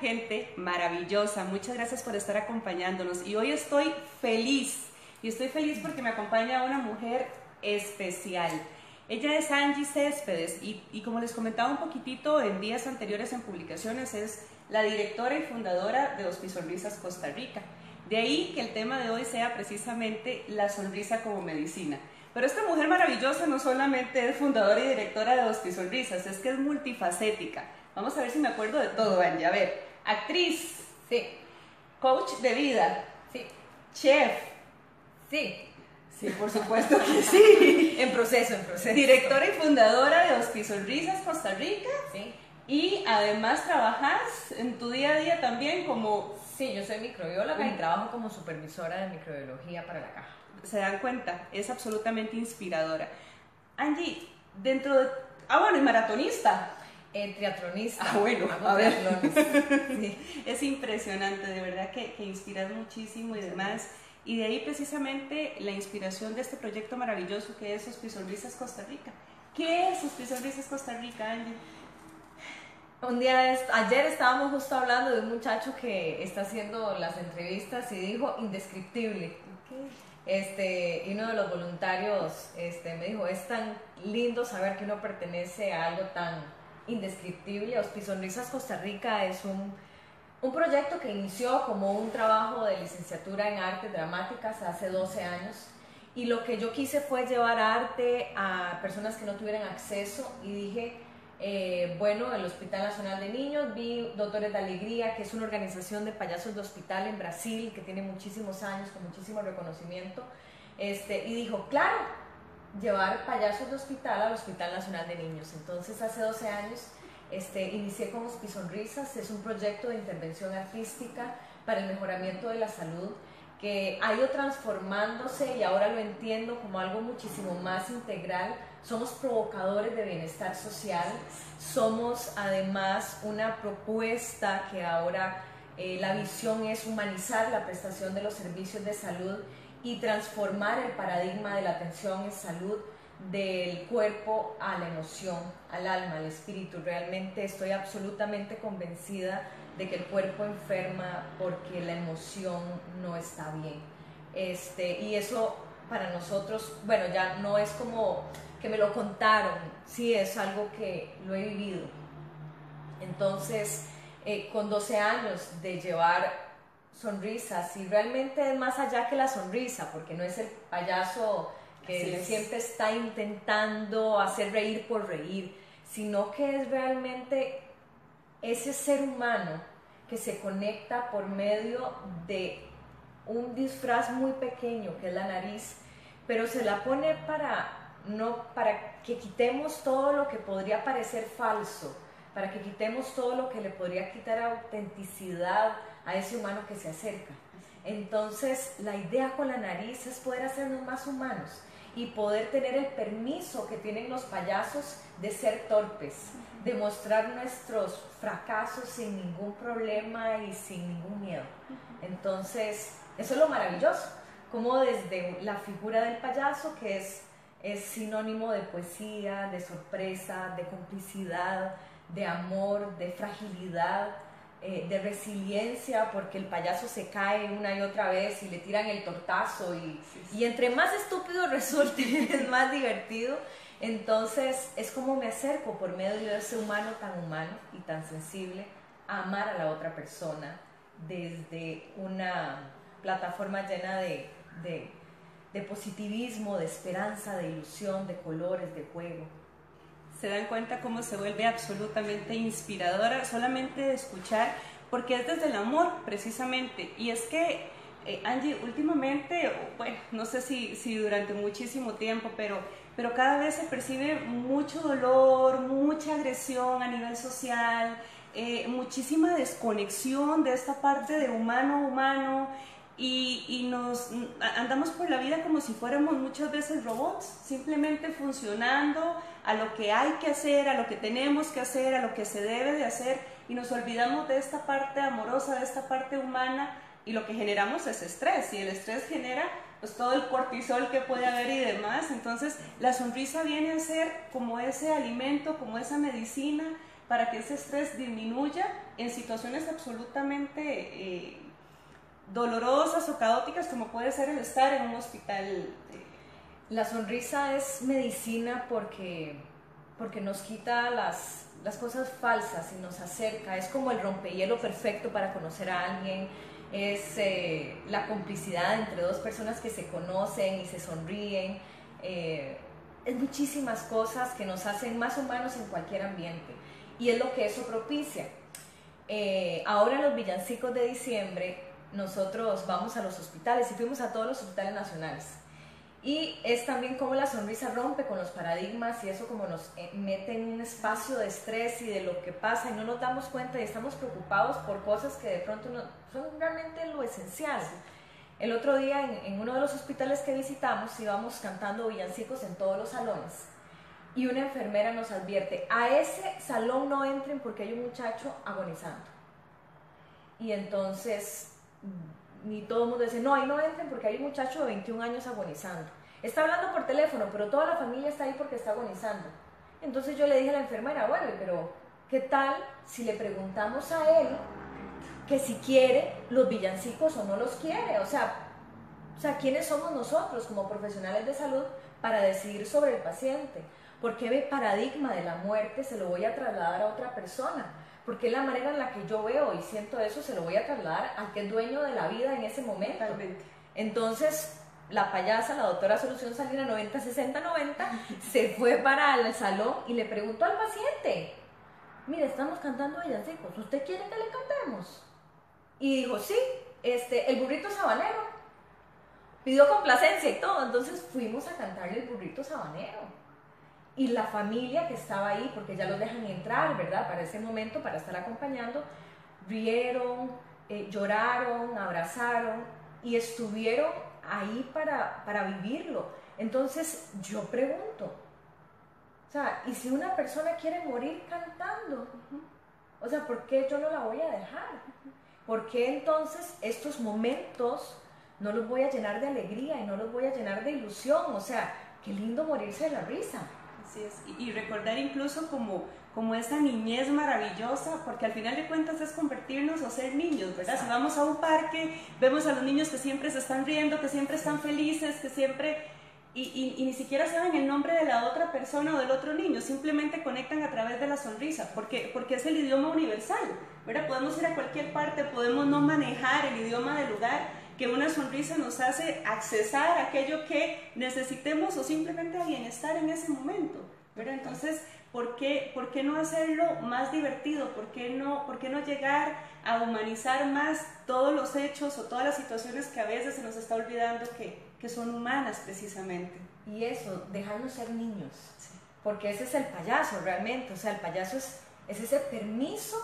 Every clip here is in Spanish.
gente maravillosa, muchas gracias por estar acompañándonos y hoy estoy feliz y estoy feliz porque me acompaña una mujer especial. Ella es Angie Céspedes y, y, como les comentaba un poquitito en días anteriores en publicaciones, es la directora y fundadora de Hospizonrisas Costa Rica. De ahí que el tema de hoy sea precisamente la sonrisa como medicina. Pero esta mujer maravillosa no solamente es fundadora y directora de Hospizonrisas, es que es multifacética. Vamos a ver si me acuerdo de todo, Angie. A ver, actriz. Sí. Coach de vida. Sí. Chef. Sí. Sí, por supuesto que sí. en proceso, en proceso. Directora y fundadora de Hospizonrisas Costa Rica. Sí. Y además trabajas en tu día a día también como... Sí, yo soy microbióloga y trabajo como supervisora de microbiología para la caja. Se dan cuenta, es absolutamente inspiradora. Angie, dentro de... Ah, bueno, y maratonista. Eh, triatlonista. Ah, bueno, a ver. Sí. Es impresionante, de verdad que, que inspiras muchísimo y demás. Y de ahí precisamente la inspiración de este proyecto maravilloso que es Hospizonrisas Costa Rica. ¿Qué es Hospizonrisas Costa Rica, Angie? Un día, es- ayer estábamos justo hablando de un muchacho que está haciendo las entrevistas y dijo indescriptible. Este, y uno de los voluntarios este, me dijo, es tan lindo saber que uno pertenece a algo tan indescriptible. Hospizonrisas Costa Rica es un, un proyecto que inició como un trabajo de licenciatura en artes dramáticas hace 12 años. Y lo que yo quise fue llevar arte a personas que no tuvieran acceso y dije, eh, bueno, el Hospital Nacional de Niños, vi Doctores de Alegría, que es una organización de payasos de hospital en Brasil, que tiene muchísimos años, con muchísimo reconocimiento, este, y dijo, claro, llevar payasos de hospital al Hospital Nacional de Niños. Entonces, hace 12 años, este, inicié con Hospizonrisas, es un proyecto de intervención artística para el mejoramiento de la salud que ha ido transformándose y ahora lo entiendo como algo muchísimo más integral. Somos provocadores de bienestar social, somos además una propuesta que ahora eh, la visión es humanizar la prestación de los servicios de salud y transformar el paradigma de la atención en salud del cuerpo a la emoción, al alma, al espíritu. Realmente estoy absolutamente convencida de que el cuerpo enferma porque la emoción no está bien. Este, y eso para nosotros, bueno, ya no es como que me lo contaron, sí es algo que lo he vivido. Entonces, eh, con 12 años de llevar sonrisas, y realmente es más allá que la sonrisa, porque no es el payaso que es. siempre está intentando hacer reír por reír, sino que es realmente ese ser humano que se conecta por medio de un disfraz muy pequeño que es la nariz, pero se la pone para no para que quitemos todo lo que podría parecer falso, para que quitemos todo lo que le podría quitar autenticidad a ese humano que se acerca. Entonces, la idea con la nariz es poder hacernos más humanos y poder tener el permiso que tienen los payasos de ser torpes, de mostrar nuestros fracasos sin ningún problema y sin ningún miedo. Entonces, eso es lo maravilloso, como desde la figura del payaso, que es, es sinónimo de poesía, de sorpresa, de complicidad, de amor, de fragilidad, eh, de resiliencia, porque el payaso se cae una y otra vez y le tiran el tortazo y, y entre más estúpido resulte, es más divertido. Entonces es como me acerco por medio de ese humano tan humano y tan sensible a amar a la otra persona desde una plataforma llena de, de, de positivismo, de esperanza, de ilusión, de colores, de juego. Se dan cuenta cómo se vuelve absolutamente inspiradora solamente de escuchar, porque es desde el amor precisamente. Y es que, eh, Angie, últimamente, bueno, no sé si, si durante muchísimo tiempo, pero, pero cada vez se percibe mucho dolor, mucha agresión a nivel social, eh, muchísima desconexión de esta parte de humano a humano y, y nos andamos por la vida como si fuéramos muchas veces robots, simplemente funcionando a lo que hay que hacer, a lo que tenemos que hacer, a lo que se debe de hacer y nos olvidamos de esta parte amorosa, de esta parte humana y lo que generamos es estrés y el estrés genera pues todo el cortisol que puede haber y demás, entonces la sonrisa viene a ser como ese alimento, como esa medicina para que ese estrés disminuya en situaciones absolutamente eh, dolorosas o caóticas como puede ser el estar en un hospital. La sonrisa es medicina porque, porque nos quita las, las cosas falsas y nos acerca. Es como el rompehielo perfecto para conocer a alguien. Es eh, la complicidad entre dos personas que se conocen y se sonríen. Eh, es muchísimas cosas que nos hacen más humanos en cualquier ambiente. Y es lo que eso propicia. Eh, ahora los villancicos de diciembre nosotros vamos a los hospitales y fuimos a todos los hospitales nacionales. Y es también como la sonrisa rompe con los paradigmas y eso como nos eh, mete en un espacio de estrés y de lo que pasa y no nos damos cuenta y estamos preocupados por cosas que de pronto no, son realmente lo esencial. El otro día en, en, uno de los hospitales que visitamos íbamos cantando villancicos en todos los salones y una enfermera nos advierte, a ese salón no entren porque hay un muchacho agonizando. Y entonces ni todo el mundo dice, no, ahí no entren porque hay un muchacho de 21 años agonizando. Está hablando por teléfono, pero toda la familia está ahí porque está agonizando. Entonces yo le dije a la enfermera, bueno, pero ¿qué tal si le preguntamos a él que si quiere los villancicos o no los quiere? O sea, o sea, ¿quiénes somos nosotros como profesionales de salud para decidir sobre el paciente? Porque el paradigma de la muerte se lo voy a trasladar a otra persona porque la manera en la que yo veo y siento eso se lo voy a trasladar al que es dueño de la vida en ese momento. Entonces, la payasa, la doctora Solución Salina 90, 60, 90, se fue para el salón y le preguntó al paciente, mire, estamos cantando villancicos, ¿usted quiere que le cantemos? Y dijo, sí, este, el burrito sabanero. Pidió complacencia y todo, entonces fuimos a cantarle el burrito sabanero y la familia que estaba ahí, porque ya los dejan entrar, ¿verdad? Para ese momento, para estar acompañando, rieron, eh, lloraron, abrazaron y estuvieron ahí para, para vivirlo. Entonces yo pregunto, o sea, ¿y si una persona quiere morir cantando? O sea, ¿por qué yo no la voy a dejar? ¿Por qué entonces estos momentos no los voy a llenar de alegría y no los voy a llenar de ilusión? O sea, qué lindo morirse de la risa. Y, recordar incluso como, como esa niñez maravillosa, porque al final de cuentas es convertirnos o ser niños, ¿verdad? Si vamos a un parque, vemos a los niños que siempre se están riendo, que siempre están felices, que siempre... Y, y, ni siquiera saben el nombre de la otra persona o del otro niño, simplemente conectan a través de la sonrisa, porque, porque es el idioma universal, ¿verdad? Podemos ir a cualquier parte, podemos no manejar el idioma del lugar, que una sonrisa nos hace accesar aquello que necesitemos o simplemente a bienestar en ese momento. Pero entonces, ¿por qué, ¿por qué no hacerlo más divertido? ¿Por qué, no, ¿Por qué no llegar a humanizar más todos los hechos o todas las situaciones que a veces se nos está olvidando que, que son humanas precisamente? Y eso, dejarnos ser niños. Porque ese es el payaso realmente. O sea, el payaso es, es ese permiso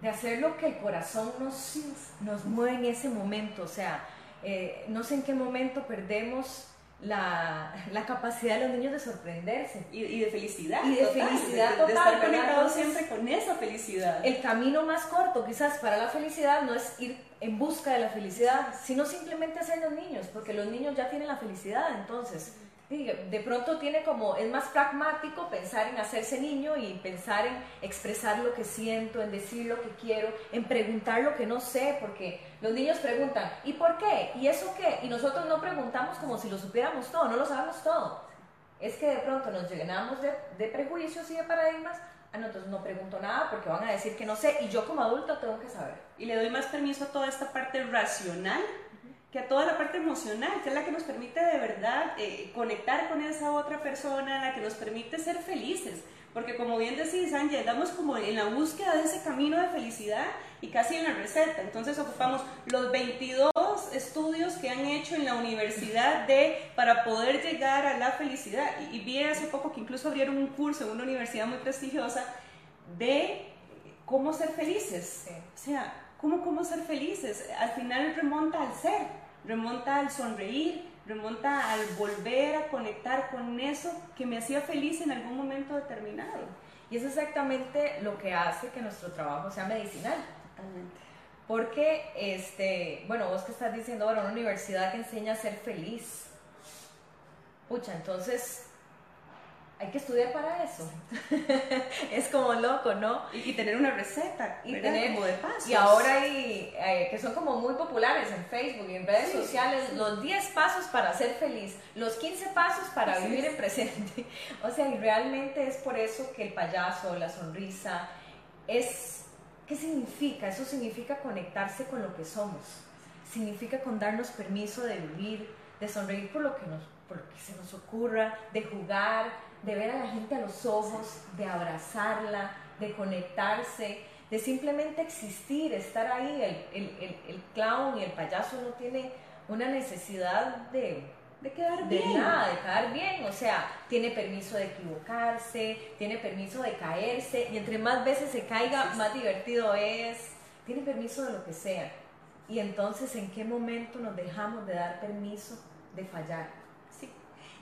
de hacer lo que el corazón nos, nos mueve en ese momento. O sea, eh, no sé en qué momento perdemos la, la, capacidad de los niños de sorprenderse. Y, de felicidad. Y de felicidad total. De, estar conectados siempre con esa felicidad. El camino más corto quizás para la felicidad no es ir en busca de la felicidad, sino simplemente hacer los niños, porque los niños ya tienen la felicidad, entonces de pronto tiene como, es más pragmático pensar en hacerse niño y pensar en expresar lo que siento, en decir lo que quiero, en preguntar lo que no sé, porque los niños preguntan, ¿y por qué? ¿Y eso qué? Y nosotros no preguntamos como si lo supiéramos todo, no lo sabemos todo. Es que de pronto nos llenamos de, de prejuicios y de paradigmas ah, no, entonces no pregunto nada porque van a decir que no sé y yo como adulto tengo que saber. Y le doy más permiso a toda esta parte racional que a toda la parte emocional, que es la que nos permite de verdad eh, conectar con esa otra persona, la que nos permite ser felices. Porque como bien decís, Angie, andamos como en la búsqueda de ese camino de felicidad y casi en la receta. Entonces ocupamos los 22 estudios que han hecho en la universidad de, para poder llegar a la felicidad. Y, y vi hace poco que incluso abrieron un curso en una universidad muy prestigiosa de cómo ser felices. O sea, ¿cómo, cómo ser felices? Al final remonta al ser remonta al sonreír, remonta al volver a conectar con eso que me hacía feliz en algún momento determinado. Y es exactamente lo que hace que nuestro trabajo sea medicinal. Porque, este, bueno, vos que estás diciendo, bueno, una universidad que enseña a ser feliz. Pucha, entonces, hay que estudiar para eso. es como loco, ¿no? Y, tener una receta, y tener como de pasos. Y ahora hay, eh, que son como muy populares en Facebook y en redes sociales, los 10 pasos para ser feliz, los 15 pasos para vivir en presente. o sea, y realmente es por eso que el payaso, la sonrisa, es, ¿qué significa? Eso significa conectarse con lo que somos. Significa con darnos permiso de vivir, de sonreír por lo que nos por lo que se nos ocurra, de jugar, de ver a la gente a los ojos, de abrazarla, de conectarse, de simplemente existir, estar ahí. El, el, el, clown y el payaso no tiene una necesidad de, de quedar de bien. nada, de quedar bien. O sea, tiene permiso de equivocarse, tiene permiso de caerse, y entre más veces se caiga, más divertido es. Tiene permiso de lo que sea. Y entonces, ¿en qué momento nos dejamos de dar permiso de fallar?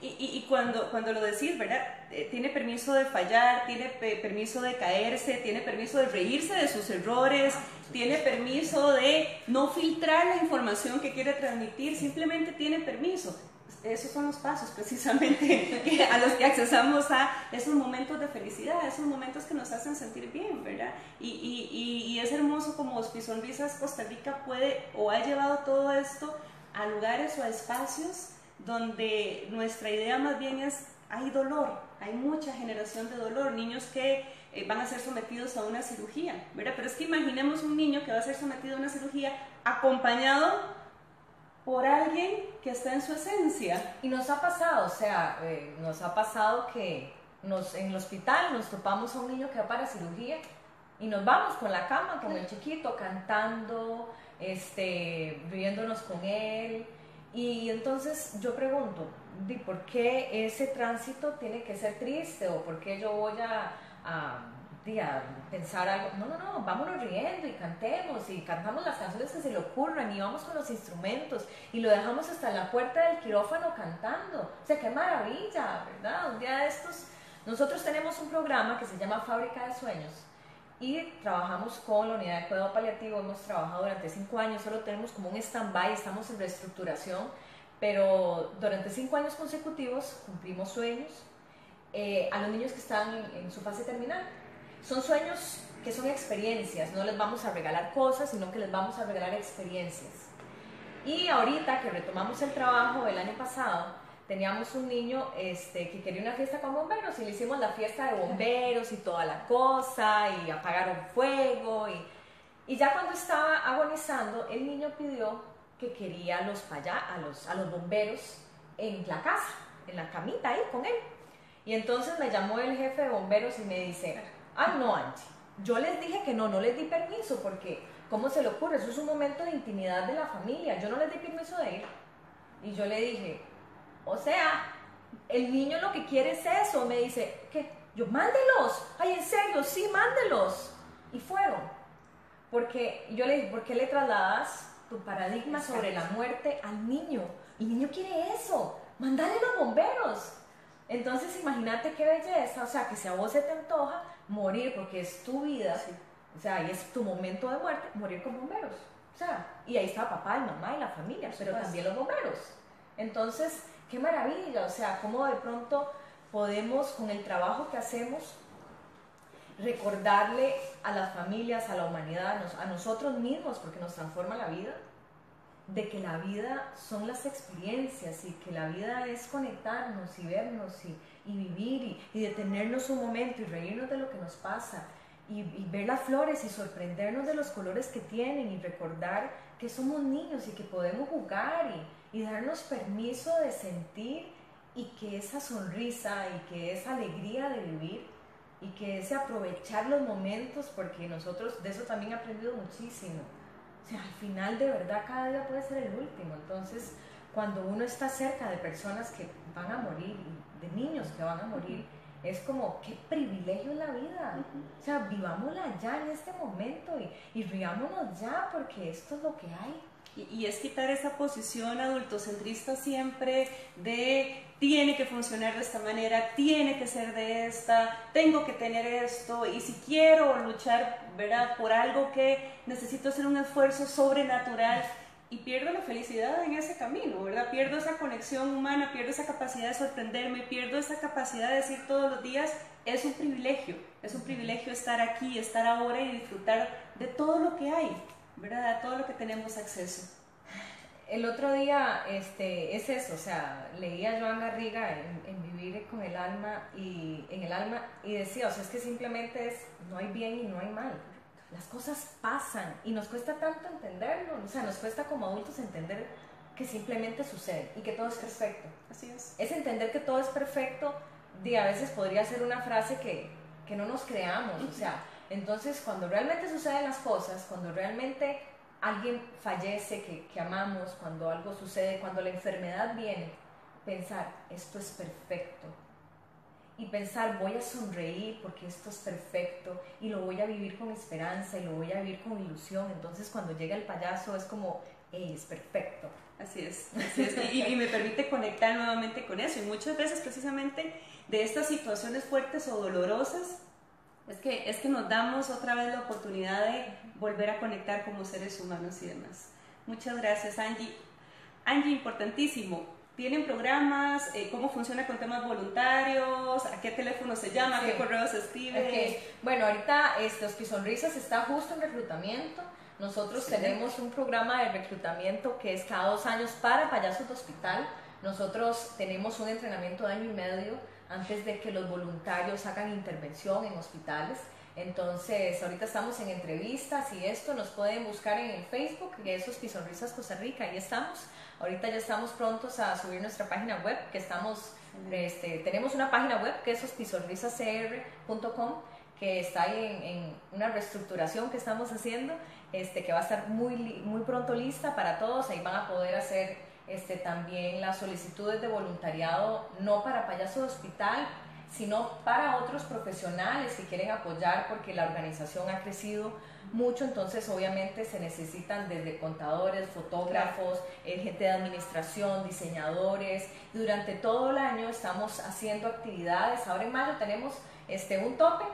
Y, y, cuando, cuando lo decís, ¿verdad? Eh, tiene permiso de fallar, tiene permiso de caerse, tiene permiso de reírse de sus errores, tiene permiso de no filtrar la información que quiere transmitir, simplemente tiene permiso. Esos son los pasos precisamente a los que accesamos a esos momentos de felicidad, esos momentos que nos hacen sentir bien, ¿verdad? Y, y, y es hermoso como Hospizonrisas Costa Rica puede o ha llevado todo esto a lugares o a espacios donde nuestra idea más bien es, hay dolor, hay mucha generación de dolor, niños que eh, van a ser sometidos a una cirugía, ¿verdad? Pero es que imaginemos un niño que va a ser sometido a una cirugía acompañado por alguien que está en su esencia. Y nos ha pasado, o sea, eh, nos ha pasado que nos, en el hospital nos topamos a un niño que va para cirugía y nos vamos con la cama, con el chiquito, cantando, este, riéndonos con él. Y entonces yo pregunto, ¿por qué ese tránsito tiene que ser triste? ¿O por qué yo voy a, a, pensar algo? No, no, no, vámonos riendo y cantemos y cantamos las canciones que se le ocurran y vamos con los instrumentos y lo dejamos hasta la puerta del quirófano cantando. O sea, qué maravilla, ¿verdad? Un día de estos, nosotros tenemos un programa que se llama Fábrica de Sueños y trabajamos con la unidad de cuidado paliativo, hemos trabajado durante cinco años, solo tenemos como un stand-by, estamos en reestructuración, pero durante cinco años consecutivos cumplimos sueños eh, a los niños que están en, su fase terminal. Son sueños que son experiencias, no les vamos a regalar cosas, sino que les vamos a regalar experiencias. Y ahorita que retomamos el trabajo del año pasado, teníamos un niño este, que quería una fiesta con bomberos y le hicimos la fiesta de bomberos y toda la cosa y apagaron fuego y, y ya cuando estaba agonizando el niño pidió que quería a los, a los, a los bomberos en la casa, en la camita ahí con él. Y entonces me llamó el jefe de bomberos y me dice, ay no Angie, yo les dije que no, no les di permiso porque ¿cómo se le ocurre? Eso es un momento de intimidad de la familia, yo no les di permiso de ir. Y yo le dije, o sea, el niño lo que quiere es eso. Me dice, ¿qué? Yo, mándelos. Ay, en serio, sí, mándelos. Y fueron. Porque yo le dije, ¿por qué le trasladas tu paradigma sobre la muerte al niño? El niño quiere eso. Mándale los bomberos. Entonces, imagínate qué belleza. O sea, que si a vos se te antoja morir porque es tu vida, o sea, y es tu momento de muerte, morir con bomberos. O sea, y ahí está papá, y mamá y la familia, pero también los bomberos. Entonces, qué maravilla, o sea, cómo de pronto podemos con el trabajo que hacemos recordarle a las familias, a la humanidad, a nosotros mismos, porque nos transforma la vida, de que la vida son las experiencias y que la vida es conectarnos y vernos y, vivir y, detenernos un momento y reírnos de lo que nos pasa y, ver las flores y sorprendernos de los colores que tienen y recordar que somos niños y que podemos jugar y, y darnos permiso de sentir y que esa sonrisa y que esa alegría de vivir y que ese aprovechar los momentos, porque nosotros de eso también he aprendido muchísimo. O sea, al final de verdad cada día puede ser el último. Entonces, cuando uno está cerca de personas que van a morir, de niños que van a morir, es como, qué privilegio la vida. O sea, vivámosla ya en este momento y, y riámonos ya porque esto es lo que hay. Y, es quitar esa posición adultocentrista siempre de tiene que funcionar de esta manera, tiene que ser de esta, tengo que tener esto, y si quiero luchar ¿verdad? por algo que necesito hacer un esfuerzo sobrenatural, y pierdo la felicidad en ese camino, ¿verdad? Pierdo esa conexión humana, pierdo esa capacidad de sorprenderme, pierdo esa capacidad de decir todos los días, es un privilegio, es un privilegio estar aquí, estar ahora y disfrutar de todo lo que hay, ¿verdad? De todo lo que tenemos acceso. El otro día este, es eso, o sea, leía a Joan Garriga en, Vivir con el alma y en el alma y decía, o sea, es que simplemente es, no hay bien y no hay mal. Las cosas pasan y nos cuesta tanto entenderlo, o sea, nos cuesta como adultos entender que simplemente sucede y que todo es perfecto. Así es. Es entender que todo es perfecto, y a veces podría ser una frase que, que no nos creamos, o sea, entonces cuando realmente suceden las cosas, cuando realmente alguien fallece que, amamos, cuando algo sucede, cuando la enfermedad viene, pensar, esto es perfecto. Y pensar, voy a sonreír porque esto es perfecto y lo voy a vivir con esperanza y lo voy a vivir con ilusión. Entonces cuando llega el payaso es como, es perfecto. Así es, así es. Y, y, me permite conectar nuevamente con eso. Y muchas veces precisamente de estas situaciones fuertes o dolorosas es que, es que nos damos otra vez la oportunidad de volver a conectar como seres humanos y demás. Muchas gracias, Angie. Angie, importantísimo. ¿Tienen programas? Eh, ¿Cómo funciona con temas voluntarios? ¿A qué teléfono se llama? ¿A qué correo se escribe? Bueno, ahorita este, Sonrisas está justo en reclutamiento. Nosotros tenemos un programa de reclutamiento que es cada dos años para payasos de hospital. Nosotros tenemos un entrenamiento de año y medio antes de que los voluntarios hagan intervención en hospitales. Entonces, ahorita estamos en entrevistas y esto nos pueden buscar en el Facebook, que es Sonrisas Costa Rica, ahí estamos. Ahorita ya estamos prontos a subir nuestra página web, que estamos, este, tenemos una página web que es hospisolrisascr.com, que está en, en, una reestructuración que estamos haciendo, este, que va a estar muy, muy pronto lista para todos, ahí van a poder hacer este, también las solicitudes de voluntariado, no para payaso de hospital, sino para otros profesionales que quieren apoyar porque la organización ha crecido mucho, entonces obviamente se necesitan desde contadores, fotógrafos, eh, gente de administración, diseñadores. Durante todo el año estamos haciendo actividades. Ahora en mayo tenemos este, un tope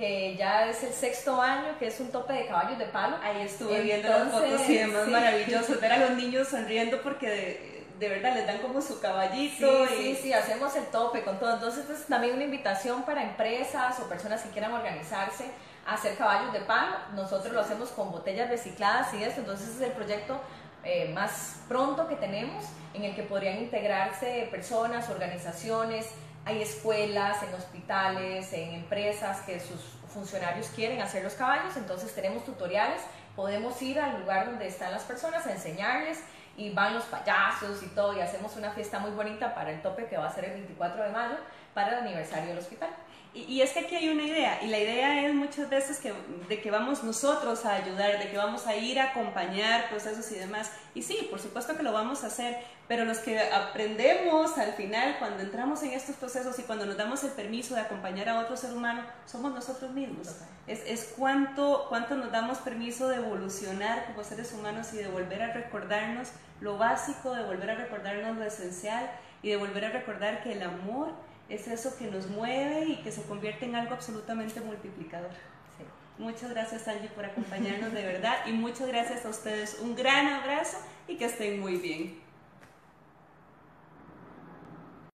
que ya es el sexto año, que es un tope de caballos de palo. Ahí estuve viendo las fotos y demás, maravilloso, ver a los niños sonriendo porque de, verdad les dan como su caballito. Sí, y... sí, sí, hacemos el tope con todo. Entonces es también una invitación para empresas o personas que quieran organizarse a hacer caballos de palo. Nosotros lo hacemos con botellas recicladas y eso, entonces es el proyecto eh, más pronto que tenemos en el que podrían integrarse personas, organizaciones, hay escuelas, en hospitales, en empresas que sus funcionarios quieren hacer los caballos, entonces tenemos tutoriales, podemos ir al lugar donde están las personas a enseñarles y van los payasos y todo y hacemos una fiesta muy bonita para el tope que va a ser el 24 de mayo para el aniversario del hospital. Y, es que aquí hay una idea, y la idea es muchas veces que, de que vamos nosotros a ayudar, de que vamos a ir a acompañar procesos y demás. Y sí, por supuesto que lo vamos a hacer, pero los que aprendemos al final, cuando entramos en estos procesos y cuando nos damos el permiso de acompañar a otro ser humano, somos nosotros mismos. Es, es cuánto, cuánto nos damos permiso de evolucionar como seres humanos y de volver a recordarnos lo básico, de volver a recordarnos lo esencial y de volver a recordar que el amor es eso que nos mueve y que se convierte en algo absolutamente multiplicador. Muchas gracias Angie por acompañarnos de verdad y muchas gracias a ustedes. Un gran abrazo y que estén muy bien.